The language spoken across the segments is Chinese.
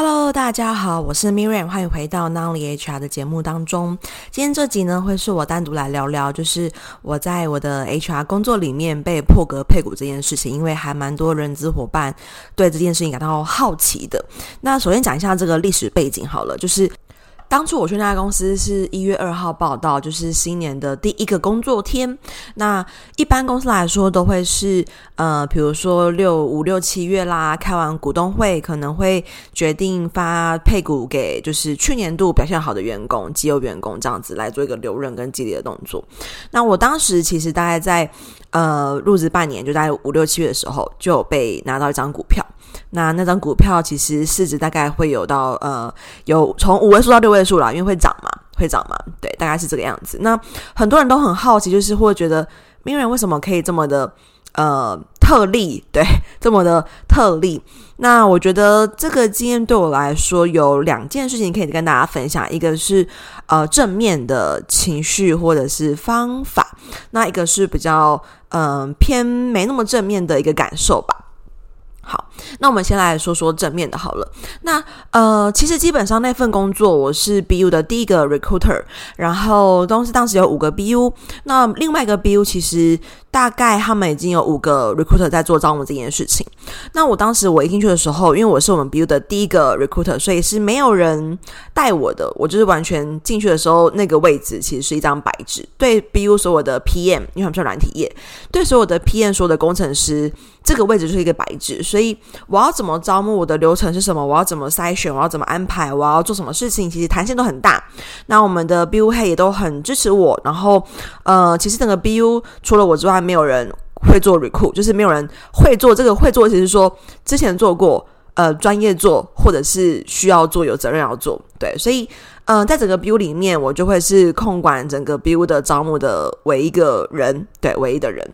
Hello，大家好，我是 Miriam，欢迎回到 Nonly HR 的节目当中。今天这集呢，会是我单独来聊聊，就是我在我的 HR 工作里面被破格配股这件事情，因为还蛮多人资伙伴对这件事情感到好奇的。那首先讲一下这个历史背景好了，就是。当初我去那家公司是一月二号报到，就是新年的第一个工作天。那一般公司来说都会是呃，比如说六五六七月啦，开完股东会可能会决定发配股给就是去年度表现好的员工、绩优员工这样子来做一个留任跟激励的动作。那我当时其实大概在呃入职半年，就在五六七月的时候就被拿到一张股票。那那张股票其实市值大概会有到呃有从五位数到六位数啦，因为会涨嘛，会涨嘛，对，大概是这个样子。那很多人都很好奇，就是会觉得名人为什么可以这么的呃特例，对，这么的特例。那我觉得这个经验对我来说有两件事情可以跟大家分享，一个是呃正面的情绪或者是方法，那一个是比较嗯、偏没那么正面的一个感受吧。那我们先来说说正面的好了。那呃，其实基本上那份工作我是 BU 的第一个 recruiter，然后当时当时有五个 BU，那另外一个 BU 其实。大概他们已经有五个 recruiter 在做招募这件事情。那我当时我一进去的时候，因为我是我们 BU 的第一个 recruiter，所以是没有人带我的。我就是完全进去的时候，那个位置其实是一张白纸。对 BU 所有的 PM，因为他们是软体业，对所有的 PM 所有的工程师，这个位置就是一个白纸。所以我要怎么招募，我的流程是什么？我要怎么筛选？我要怎么安排？我要做什么事情？其实弹性都很大。那我们的 BU 黑也都很支持我。然后，呃，其实整个 BU 除了我之外，没有人会做 recruit，就是没有人会做这个。会做，其实说之前做过，呃，专业做，或者是需要做，有责任要做。对，所以，嗯、在整个 BU 里面，我就会是控管整个 BU 的招募的唯一个人，对，唯一的人。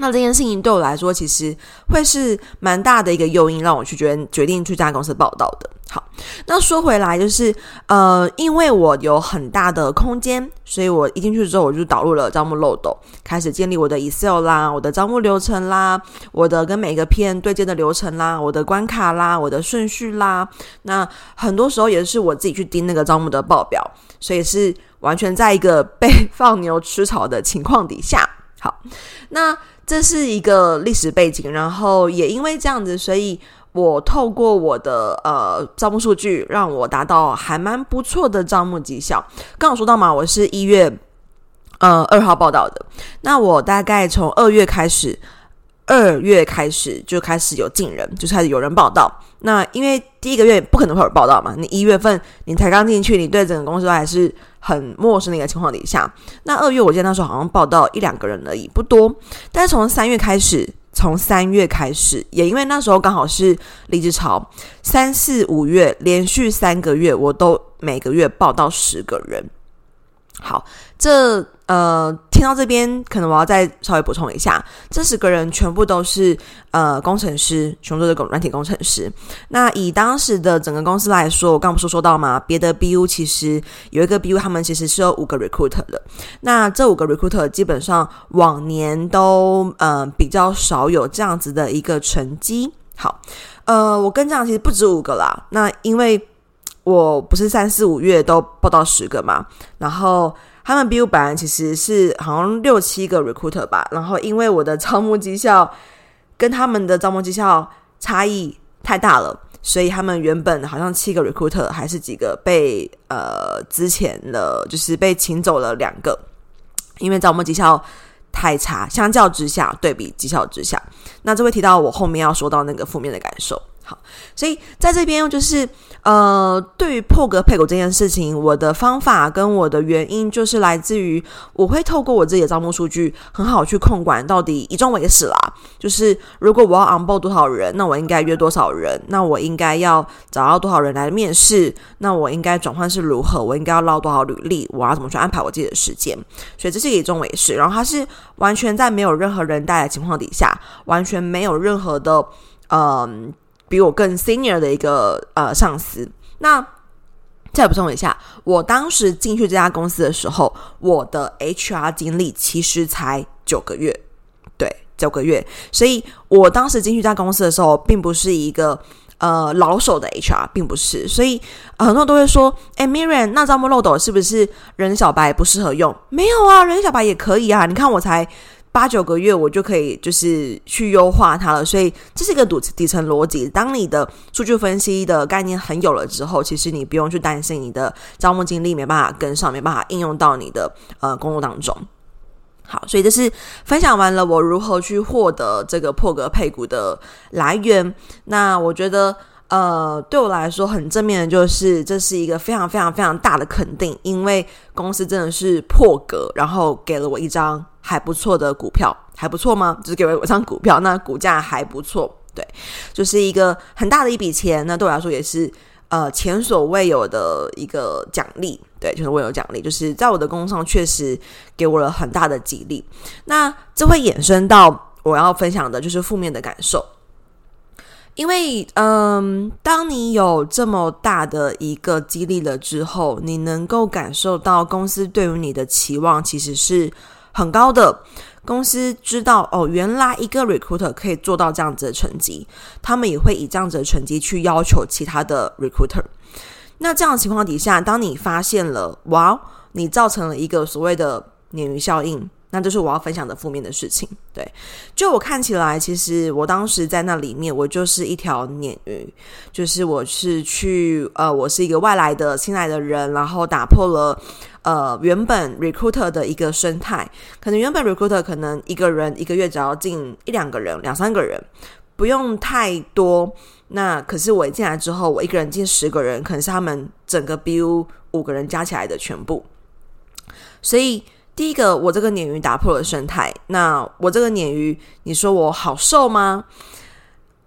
那这件事情对我来说，其实会是蛮大的一个诱因，让我去决决定去这家公司报道的。好，那说回来就是，呃，因为我有很大的空间，所以我一进去之后，我就导入了招募漏斗，开始建立我的 Excel 啦，我的招募流程啦，我的跟每个 PM 对接的流程啦，我的关卡啦，我的顺序啦。那很多时候也是我自己去盯那个招募的报表，所以是完全在一个被 放牛吃草的情况底下。好，那。这是一个历史背景，然后也因为这样子，所以我透过我的呃招募数据，让我达到还蛮不错的招募绩效。刚刚说到嘛，我是一月呃二号报道的，那我大概从二月开始。二月开始就开始有进人，就是开始有人报到。那因为第一个月不可能会有报道嘛，你一月份你才刚进去，你对整个公司都还是很陌生的一个情况底下。那二月我记得那时候好像报道一两个人而已，不多。但是从三月开始，从三月开始，也因为那时候刚好是离职潮，三四五月连续三个月我都每个月报到十个人。好，这。呃，听到这边，可能我要再稍微补充一下，这十个人全部都是呃工程师，全部都是软体工程师。那以当时的整个公司来说，我刚不是说到吗？别的 BU 其实有一个 BU，他们其实是有五个 recruiter 的。那这五个 recruiter 基本上往年都呃比较少有这样子的一个成绩。好，呃，我跟这样其实不止五个啦。那因为我不是三四五月都报到十个嘛，然后。他们 BU 本来其实是好像六七个 recruiter 吧，然后因为我的招募绩效跟他们的招募绩效差异太大了，所以他们原本好像七个 recruiter 还是几个被呃之前的，就是被请走了两个，因为招募绩效太差，相较之下对比绩效之下，那这会提到我后面要说到那个负面的感受。好，所以在这边就是。呃，对于破格配股这件事情，我的方法跟我的原因就是来自于我会透过我自己的招募数据，很好去控管到底以终为始啦。就是如果我要 onboard 多少人，那我应该约多少人？那我应该要找到多少人来面试？那我应该转换是如何？我应该要捞多少履历？我要怎么去安排我自己的时间？所以这是以终为始。然后它是完全在没有任何人带的情况底下，完全没有任何的嗯。比我更 senior 的一个呃上司，那再补充一下，我当时进去这家公司的时候，我的 HR 经历其实才九个月，对，九个月，所以我当时进去这家公司的时候，并不是一个呃老手的 HR，并不是。所以、很多人都会说，哎，Miriam，那招募漏斗是不是人小白不适合用？没有啊，人小白也可以啊。你看我才。八九个月，我就可以就是去优化它了，所以这是一个底底层逻辑。当你的数据分析的概念很有了之后，其实你不用去担心你的招募经历没办法跟上，没办法应用到你的呃工作当中。好，所以这是分享完了我如何去获得这个破格配股的来源。那我觉得。呃，对我来说很正面的就是，这是一个非常非常非常大的肯定，因为公司真的是破格，然后给了我一张还不错的股票，还不错吗？就是给了我一张股票，那股价还不错，对，就是一个很大的一笔钱，那对我来说也是呃前所未有的一个奖励，对，就是我有奖励，就是在我的工作上确实给我了很大的激励，那这会衍生到我要分享的就是负面的感受。因为，嗯，当你有这么大的一个激励了之后，你能够感受到公司对于你的期望其实是很高的。公司知道，哦，原来一个 recruiter 可以做到这样子的成绩，他们也会以这样子的成绩去要求其他的 recruiter。那这样的情况底下，当你发现了，哇，你造成了一个所谓的鲶鱼效应。那就是我要分享的负面的事情。对，就我看起来，其实我当时在那里面，我就是一条鲶鱼，就是我是去呃，我是一个外来的新来的人，然后打破了呃原本 recruiter 的一个生态。可能原本 recruiter 可能一个人一个月只要进一两个人、两三个人，不用太多。那可是我一进来之后，我一个人进十个人，可能是他们整个 BU 五个人加起来的全部，所以。第一个，我这个鲶鱼打破了生态。那我这个鲶鱼，你说我好受吗？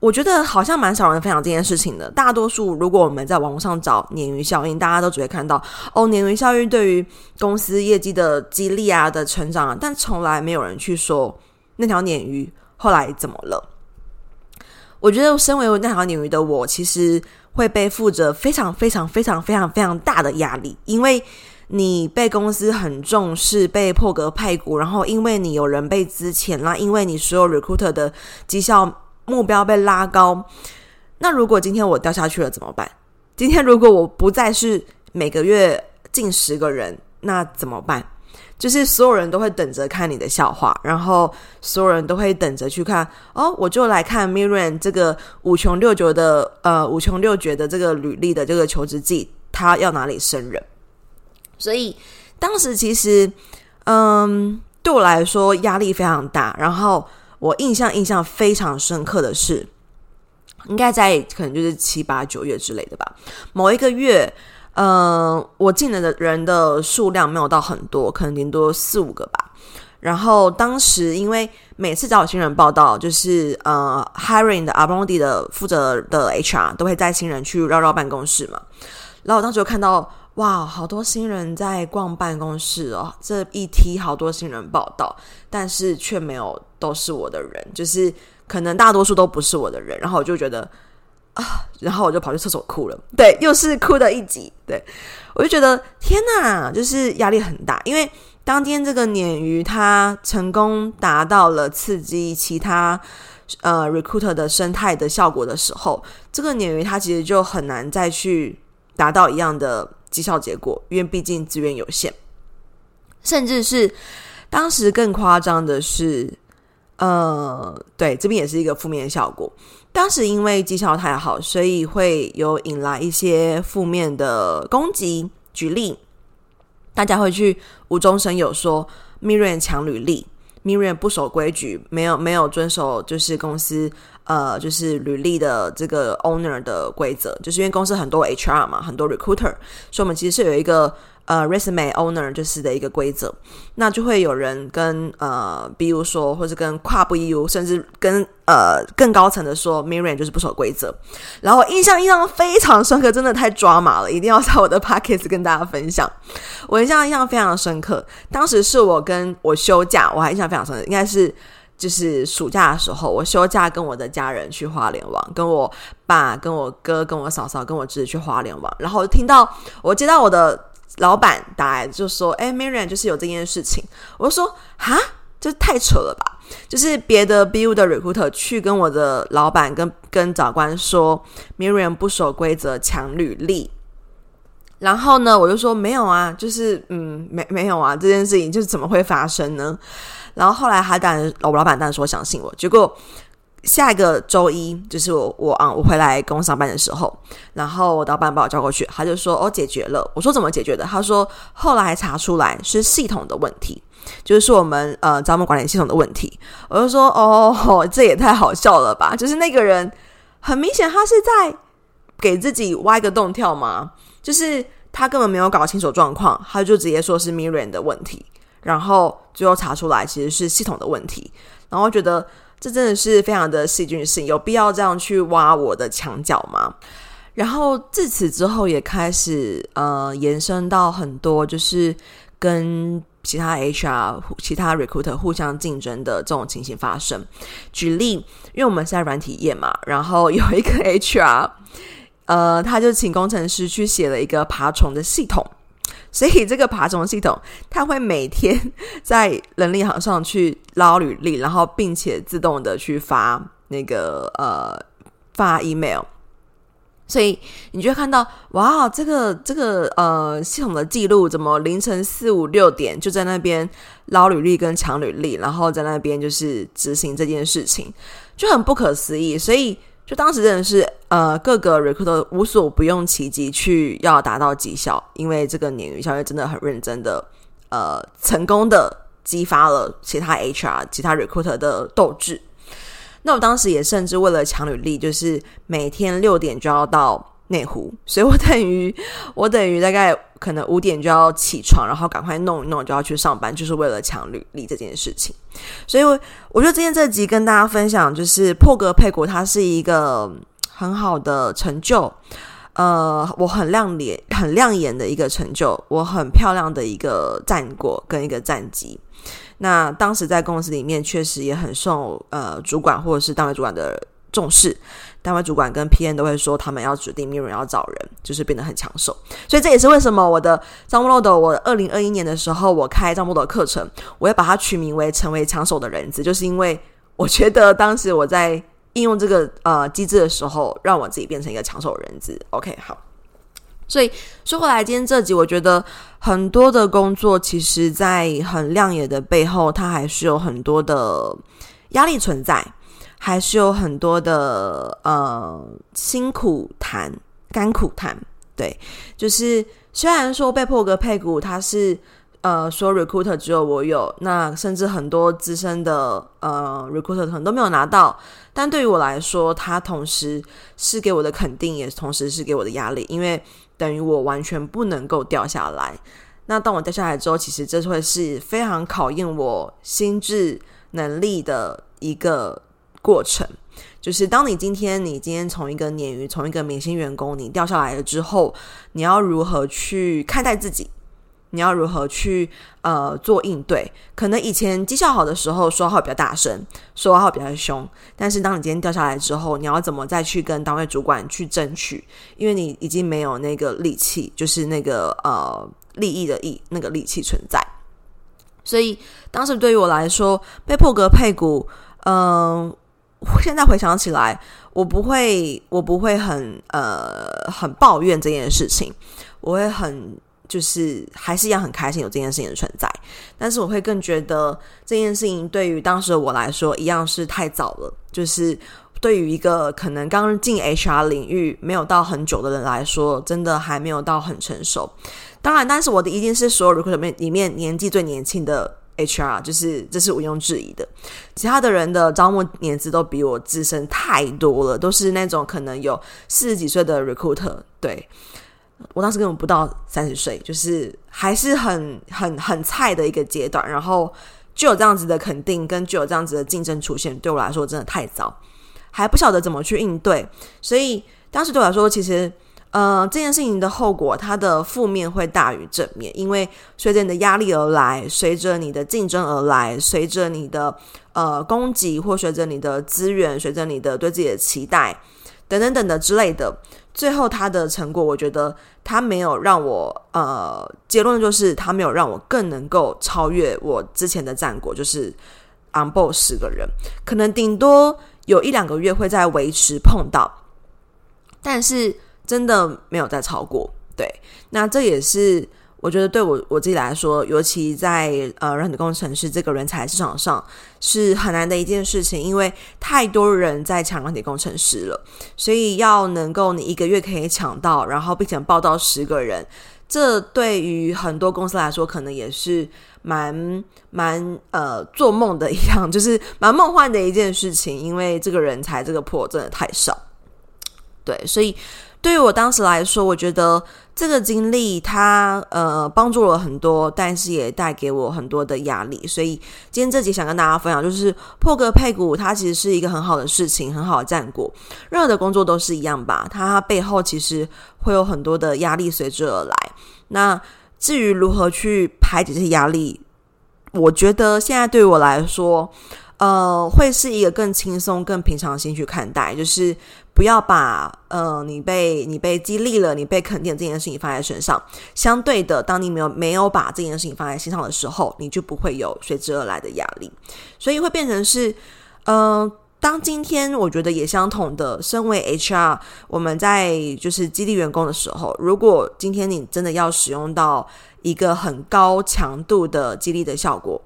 我觉得好像蛮少人分享这件事情的。大多数，如果我们在网络上找鲶鱼效应，大家都只会看到哦，鲶鱼效应对于公司业绩的激励啊的成长啊，但从来没有人去说那条鲶鱼后来怎么了。我觉得，身为那条鲶鱼的我，其实会背负着非常非常非常非常非常大的压力，因为。你被公司很重视，被破格配股，然后因为你有人被资遣啦，因为你所有 recruiter 的绩效目标被拉高，那如果今天我掉下去了怎么办？今天如果我不再是每个月进十个人，那怎么办？就是所有人都会等着看你的笑话，然后所有人都会等着去看哦，我就来看 Miran 这个五穷六绝的呃五穷六绝的这个履历的这个求职记，他要哪里升人？所以当时其实，嗯，对我来说压力非常大。然后我印象印象非常深刻的是，应该在可能就是七八九月之类的吧。某一个月，嗯，我进来的人的数量没有到很多，可能顶多四五个吧。然后当时因为每次找新人报道，就是呃，hiring 的 Abondi 的负责的 HR 都会带新人去绕绕办公室嘛。然后我当时就看到。哇，好多新人在逛办公室哦！这一梯好多新人报道，但是却没有都是我的人，就是可能大多数都不是我的人。然后我就觉得啊，然后我就跑去厕所哭了。对，又是哭的一集。对，我就觉得天哪，就是压力很大。因为当天这个鲶鱼它成功达到了刺激其他呃 recruiter 的生态的效果的时候，这个鲶鱼它其实就很难再去达到一样的。绩效结果，因为毕竟资源有限，甚至是当时更夸张的是，呃，对，这边也是一个负面效果。当时因为绩效太好，所以会有引来一些负面的攻击。举例，大家会去无中生有说 Miriam 抢履历，Miriam 不守规矩，没有没有遵守就是公司。呃，就是履历的这个 owner 的规则，就是因为公司很多 HR 嘛，很多 recruiter，所以我们其实是有一个呃 resume owner 就是的一个规则。那就会有人跟呃，比如说，或者跟跨部 EU，甚至跟呃更高层的说，Miriam 就是不守规则。然后印象印象非常深刻，真的太抓马了，一定要在我的 podcast 跟大家分享。我印象印象非常深刻，当时是我跟我休假，我还印象非常深刻，应该是。就是暑假的时候，我休假跟我的家人去花莲玩，跟我爸、跟我哥、跟我嫂嫂、跟我侄子去花莲玩。然后听到我接到我的老板打来，就说：“哎，Miriam，就是有这件事情。”我就说：“哈，这太扯了吧！”就是别的 BU 的 recruiter 去跟我的老板跟跟长官说 Miriam 不守规则抢履历，然后呢，我就说没有啊，就是嗯，没没有啊，这件事情就是怎么会发生呢？然后后来他当然，我老板当然说相信我，结果。下一个周一，就是我我啊，我回来公司上班的时候，然后我老板把我叫过去，他就说哦，解决了。我说怎么解决的？他说后来查出来是系统的问题，就是我们呃招募管理系统的问题。我就说哦，这也太好笑了吧！就是那个人很明显他是在给自己挖一个洞跳嘛，就是他根本没有搞清楚状况，他就直接说是 Miriam 的问题，然后最后查出来其实是系统的问题，然后觉得。这真的是非常的细菌性，有必要这样去挖我的墙角吗？然后自此之后也开始呃延伸到很多，就是跟其他 HR、其他 recruiter 互相竞争的这种情形发生。举例，因为我们是在软体业嘛，然后有一个 HR，呃，他就请工程师去写了一个爬虫的系统。所以这个爬虫系统，它会每天在人力行上去捞履历，然后并且自动的去发那个呃发 email。所以你就看到，哇，这个这个呃系统的记录怎么凌晨四五六点就在那边捞履历跟抢履历，然后在那边就是执行这件事情，就很不可思议。所以。就当时真的是，呃，各个 recruiter 无所不用其极去要达到绩效，因为这个鲶鱼效应真的很认真的，呃，成功的激发了其他 HR、其他 recruiter 的斗志。那我当时也甚至为了抢履历，就是每天六点就要到。内湖，所以我等于我等于大概可能五点就要起床，然后赶快弄一弄就要去上班，就是为了抢履历这件事情。所以，我我觉得今天这集跟大家分享，就是破格配股，它是一个很好的成就，呃，我很亮眼、很亮眼的一个成就，我很漂亮的一个战果跟一个战绩。那当时在公司里面，确实也很受呃主管或者是单位主管的重视。单位主管跟 PM 都会说，他们要指定名人要找人，就是变得很抢手。所以这也是为什么我的招募漏斗，我二零二一年的时候，我开招募漏斗课程，我要把它取名为“成为抢手的人资”，就是因为我觉得当时我在应用这个呃机制的时候，让我自己变成一个抢手人资。OK，好。所以说回来，今天这集，我觉得很多的工作，其实在很亮眼的背后，它还是有很多的压力存在。还是有很多的呃辛苦谈、甘苦谈，对，就是虽然说被破格配股，他是呃说 recruiter 只有我有，那甚至很多资深的呃 recruiter 可能都没有拿到，但对于我来说，他同时是给我的肯定，也同时是给我的压力，因为等于我完全不能够掉下来。那当我掉下来之后，其实这会是非常考验我心智能力的一个。过程就是，当你今天你今天从一个鲶鱼，从一个明星员工，你掉下来了之后，你要如何去看待自己？你要如何去呃做应对？可能以前绩效好的时候说话比较大声，说话比较凶，但是当你今天掉下来之后，你要怎么再去跟单位主管去争取？因为你已经没有那个力气，就是那个呃利益的意那个力气存在。所以当时对于我来说，被破格配股，嗯、现在回想起来，我不会，我不会很呃很抱怨这件事情，我会很就是还是一样很开心有这件事情的存在，但是我会更觉得这件事情对于当时的我来说一样是太早了，就是对于一个可能刚进 HR 领域没有到很久的人来说，真的还没有到很成熟。当然，但是我的一定是所有 recruiter 里面年纪最年轻的。HR 就是这是毋庸置疑的，其他的人的招募年资都比我资深太多了，都是那种可能有四十几岁的 recruiter。对，我当时根本不到三十岁，就是还是很很很菜的一个阶段，然后就有这样子的肯定，跟就有这样子的竞争出现，对我来说真的太早，还不晓得怎么去应对，所以当时对我来说其实。呃，这件事情的后果，它的负面会大于正面，因为随着你的压力而来，随着你的竞争而来，随着你的呃攻击，或随着你的资源，随着你的对自己的期待，等等等等的之类的，最后它的成果，我觉得它没有让我呃结论就是它没有让我更能够超越我之前的战果，就是 onboard 十个人，可能顶多有一两个月会在维持碰到，但是真的没有再超过。对，那这也是。我觉得对我我自己来说，尤其在呃软体工程师这个人才市场上是很难的一件事情，因为太多人在抢软体工程师了，所以要能够你一个月可以抢到，然后并且报到十个人，这对于很多公司来说可能也是蛮蛮呃做梦的一样，就是蛮梦幻的一件事情，因为这个人才这个破真的太少，对，所以对于我当时来说，我觉得。这个经历它呃帮助了很多，但是也带给我很多的压力。所以今天这集想跟大家分享，就是破格配股，它其实是一个很好的事情，很好的战果。任何的工作都是一样吧，它背后其实会有很多的压力随之而来。那至于如何去排解这些压力，我觉得现在对我来说，呃，会是一个更轻松、更平常心去看待，就是。不要把呃你被你被激励了，你被肯定这件事情放在身上。相对的，当你没有没有把这件事情放在心上的时候，你就不会有随之而来的压力。所以会变成是，呃，当今天我觉得也相同的，身为 HR，我们在就是激励员工的时候，如果今天你真的要使用到一个很高强度的激励的效果。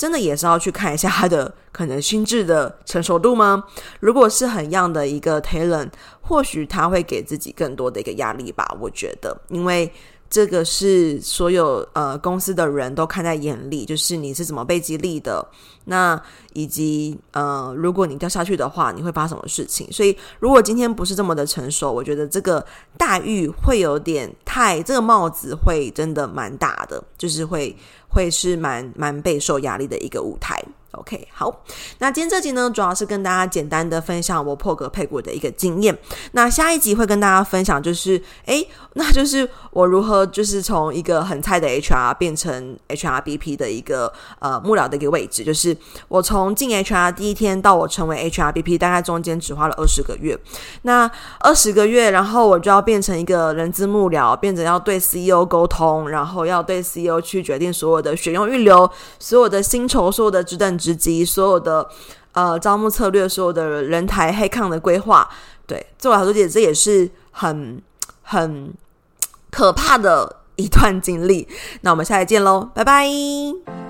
真的也是要去看一下他的可能心智的成熟度吗？如果是很样的一个 talent，或许他会给自己更多的一个压力吧。我觉得，因为这个是所有呃公司的人都看在眼里，就是你是怎么被激励的，那以及呃如果你掉下去的话，你会发生什么事情？所以如果今天不是这么的成熟，我觉得这个待遇会有点太，这个帽子会真的蛮大的，就是会。会是蛮蛮备受压力的一个舞台。OK，好，那今天这集呢，主要是跟大家简单的分享我破格配股的一个经验。那下一集会跟大家分享，就是诶，那就是我如何就是从一个很菜的 HR 变成 HRBP 的一个呃幕僚的一个位置。就是我从进 HR 第一天到我成为 HRBP，大概中间只花了二十个月。那二十个月，然后我就要变成一个人资幕僚，变成要对 CEO 沟通，然后要对 CEO 去决定所有的选用预留、所有的薪酬、所有的职等。职级所有的呃招募策略，所有的人才黑抗的规划，对，作为好多姐这也是很很可怕的一段经历。那我们下期见喽，拜拜！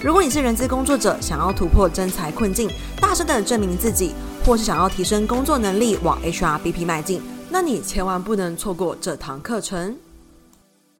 如果你是人资工作者，想要突破真才困境，大声的证明自己，或是想要提升工作能力，往 HRBP 迈进，那你千万不能错过这堂课程。